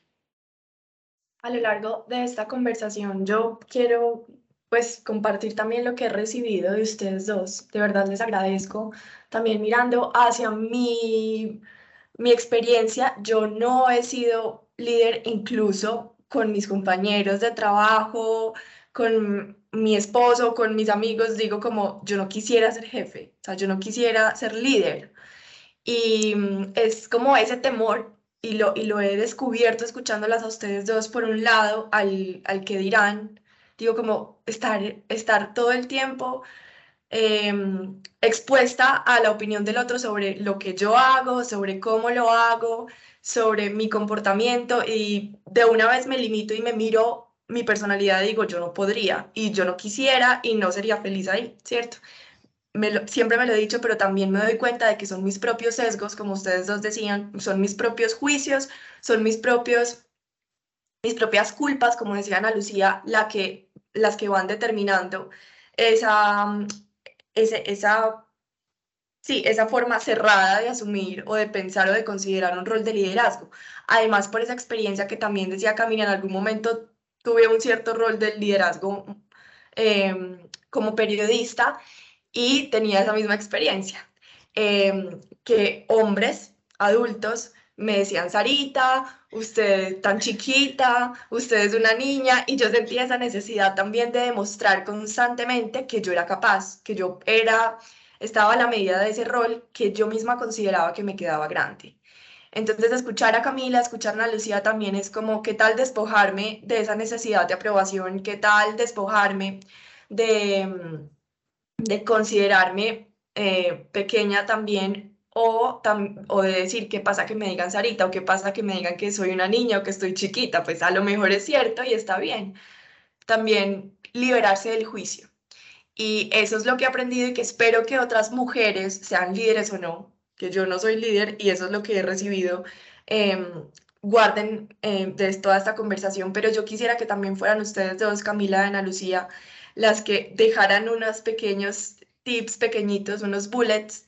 A lo largo de esta conversación yo quiero pues compartir también lo que he recibido de ustedes dos. De verdad les agradezco. También mirando hacia mi, mi experiencia, yo no he sido líder incluso con mis compañeros de trabajo, con mi esposo, con mis amigos, digo como yo no quisiera ser jefe, o sea, yo no quisiera ser líder. Y mm, es como ese temor, y lo, y lo he descubierto escuchándolas a ustedes dos, por un lado, al, al que dirán, digo como estar, estar todo el tiempo em, expuesta a la opinión del otro sobre lo que yo hago, sobre cómo lo hago, sobre mi comportamiento y de una vez me limito y me miro mi personalidad digo, yo no podría y yo no quisiera y no sería feliz ahí, ¿cierto? siempre me lo he dicho, pero también me doy cuenta de que son mis propios sesgos, como ustedes dos decían, son mis propios juicios, son mis propios, mis propias culpas, como decía Ana Lucía, la que, las que van determinando esa, ese, esa, sí, esa forma cerrada de asumir o de pensar o de considerar un rol de liderazgo. Además, por esa experiencia que también decía Camila, en algún momento tuve un cierto rol de liderazgo em, como periodista y tenía esa misma experiencia, em, que hombres adultos me decían, Sarita, usted tan chiquita, usted es una niña, y yo sentía esa necesidad también de demostrar constantemente que yo era capaz, que yo era, estaba a la medida de ese rol que yo misma consideraba que me quedaba grande. Entonces, escuchar a Camila, escuchar a Lucía también es como, ¿qué tal despojarme de esa necesidad de aprobación? ¿Qué tal despojarme de mm, de considerarme eh, pequeña también o, o de decir qué pasa que me digan Sarita o qué pasa que me digan que soy una niña o que estoy chiquita, pues a lo mejor es cierto y está bien. También liberarse del juicio. Y eso es lo que he aprendido y que espero que otras mujeres, sean líderes o no, que yo no soy líder y eso es lo que he recibido, em, guarden em, de toda esta conversación, pero yo quisiera que también fueran ustedes dos, Camila y Ana Lucía, las que dejaran unos pequeños tips pequeñitos, unos bullets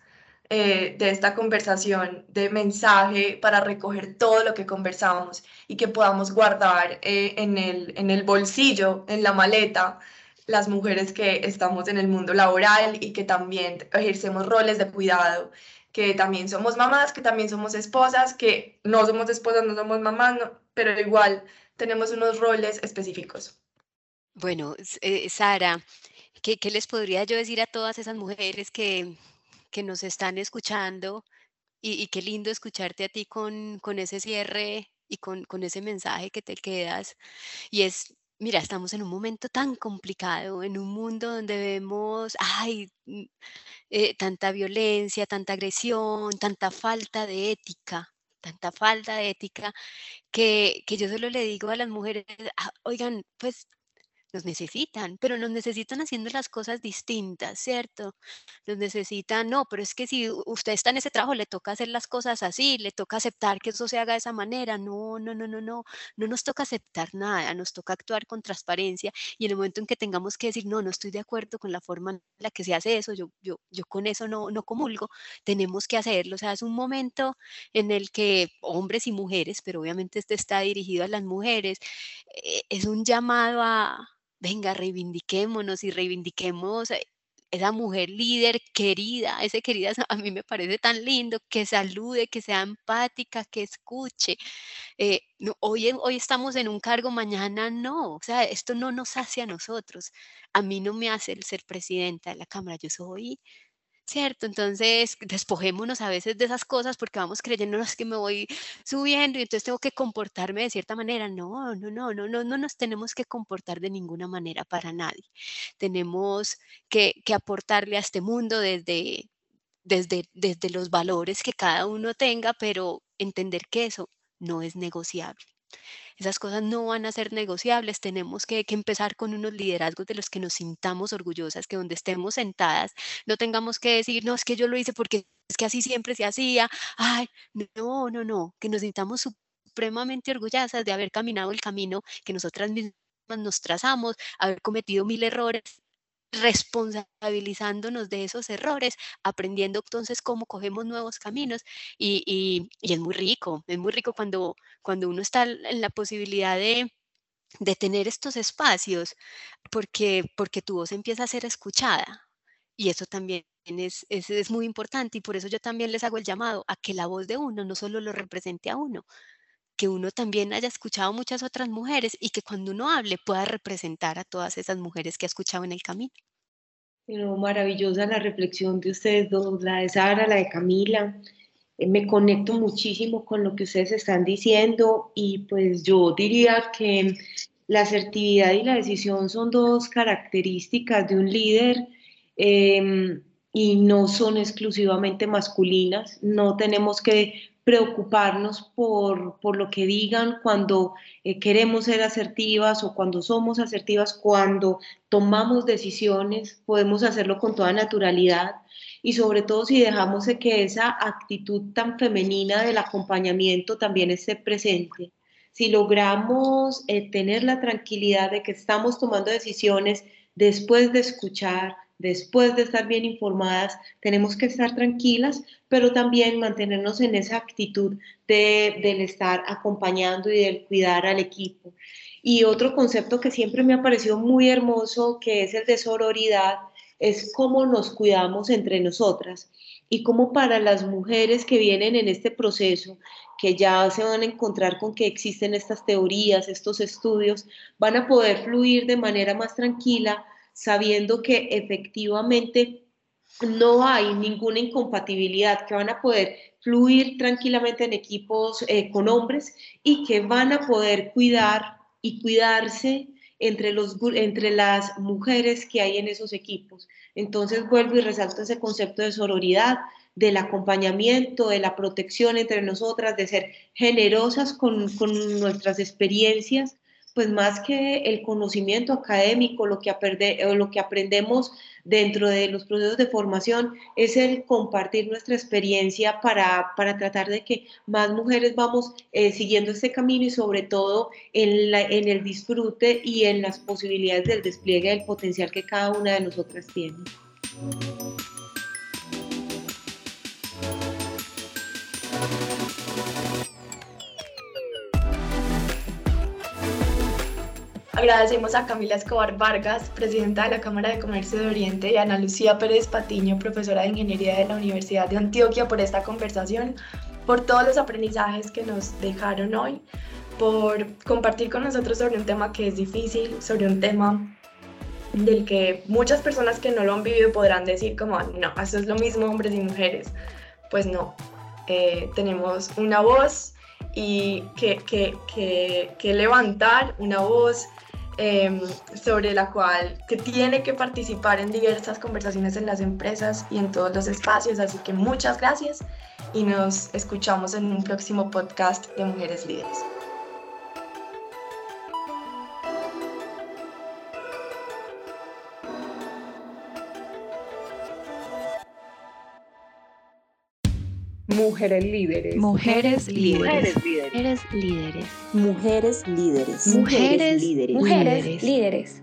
eh, de esta conversación, de mensaje para recoger todo lo que conversamos y que podamos guardar eh, en, el, en el bolsillo, en la maleta, las mujeres que estamos en el mundo laboral y que también ejercemos roles de cuidado, que también somos mamás, que también somos esposas, que no somos esposas, no somos mamás, pero igual tenemos unos roles específicos. Bueno, eh, Sara, ¿qué, les podría yo decir a todas esas mujeres que, que nos están escuchando? Y, qué lindo escucharte a ti con, con ese cierre y con, con, ese mensaje que te quedas. Y es, mira, estamos en un momento tan complicado, en un mundo donde vemos, ay, mm, eh, tanta violencia, tanta agresión, tanta falta de ética, tanta falta de ética, que, que yo solo le digo a las mujeres, ah, oigan, pues nos necesitan, pero nos necesitan haciendo las cosas distintas, ¿cierto? Nos necesitan, no, pero es que si usted está en ese trabajo, le toca hacer las cosas así, le toca aceptar que eso se haga de esa manera. No, no, no, no, no, no nos toca aceptar nada, nos toca actuar con transparencia y en el momento en que tengamos que decir, no, no estoy de acuerdo con la forma en la que se hace eso, yo, yo, yo con eso no, no comulgo, tenemos que hacerlo. O sea, es un momento en el que hombres y mujeres, pero obviamente este está dirigido a las mujeres, eh, es un llamado a venga, reivindiquémonos y reivindiquemos eh, esa mujer líder querida, ese querida a mí me parece tan lindo, que salude, que sea empática, que escuche. Eh, hoy, hoy estamos en un cargo, mañana no, o sea, esto no nos hace a nosotros. A mí no me hace el ser presidenta de la Cámara, yo soy ¿cierto? Entonces, despojémonos a veces de esas cosas porque vamos creyendo, no, es que me voy subiendo y entonces tengo que comportarme de cierta manera. No, no, no, no, no, no nos tenemos que comportar de ninguna manera para nadie. Tenemos que, que aportarle a este mundo desde, desde, desde los valores que cada uno tenga, pero entender que eso no es negociable. Esas cosas no van a ser negociables. Tenemos que, empezar con unos liderazgos de los que nos sintamos orgullosas, que donde estemos sentadas no tengamos que decir, no, es que yo lo hice porque es que así siempre se hacía. Ay, no, no, no, que nos sintamos supremamente orgullosas de haber caminado el camino que nosotras mismas nos trazamos, haber cometido mil errores responsabilizándonos de esos errores, aprendiendo entonces cómo cogemos nuevos caminos y, es muy rico, es muy rico cuando, cuando uno está en la posibilidad de, tener estos espacios, porque, porque tu voz empieza a ser escuchada. Y eso también es, es, es muy importante y por eso yo también les hago el llamado a que la voz de uno no solo lo represente a uno, que uno también haya escuchado muchas otras mujeres y que cuando uno hable pueda representar a todas esas mujeres que ha escuchado en el camino. Pero maravillosa la reflexión de ustedes dos, la de Sara, la de Camila. Eh, me conecto muchísimo con lo que ustedes están diciendo y pues yo diría que la asertividad y la decisión son dos características de un líder em, y no son exclusivamente masculinas. No tenemos que preocuparnos por, por lo que digan cuando eh, queremos ser asertivas o cuando somos asertivas, cuando tomamos decisiones, podemos hacerlo con toda naturalidad y sobre todo si dejamos que esa actitud tan femenina del acompañamiento también esté presente. Si logramos eh, tener la tranquilidad de que estamos tomando decisiones después de escuchar, después de estar bien informadas, tenemos que estar tranquilas, pero también mantenernos en esa actitud de, del estar acompañando y del cuidar al equipo. Y otro concepto que siempre me ha parecido muy hermoso, que es el de sororidad, es cómo nos cuidamos entre nosotras y cómo para las mujeres que vienen en este proceso, que ya se van a encontrar con que existen estas teorías, estos estudios, van a poder fluir de manera más tranquila sabiendo que efectivamente no hay ninguna incompatibilidad, que van a poder fluir tranquilamente en equipos eh, con hombres y que van a poder cuidar y cuidarse entre, los, entre las mujeres que hay en esos equipos. Entonces vuelvo y resalto ese concepto de sororidad, del acompañamiento, de la protección entre nosotras, de ser generosas con, con nuestras experiencias pues más que el conocimiento académico, lo que, o lo que aprendemos dentro de los procesos de formación, es el compartir nuestra experiencia para, tratar de que más mujeres vamos eh, siguiendo este camino y sobre todo en, en el disfrute y en las posibilidades del despliegue del potencial que cada una de nosotras tiene. Agradecemos a Camila Escobar Vargas, presidenta de la Cámara de Comercio de Oriente, y a Ana Lucía Pérez Patiño, profesora de Ingeniería de la Universidad de Antioquia, por esta conversación, por todos los aprendizajes que nos dejaron hoy, por compartir con nosotros sobre un tema que es difícil, sobre un tema del que muchas personas que no lo han vivido podrán decir como, no, eso es lo mismo hombres y mujeres. Pues no, eh, tenemos una voz y que, que, que, que levantar, una voz Em, sobre la cual que tiene que participar en diversas conversaciones en las empresas y en todos los espacios. Así que muchas gracias y nos escuchamos en un próximo podcast de Mujeres Líderes. Mujeres líderes. Mujeres líderes. Mujeres líderes. Mujeres líderes. Mujeres líderes. Mujeres líderes.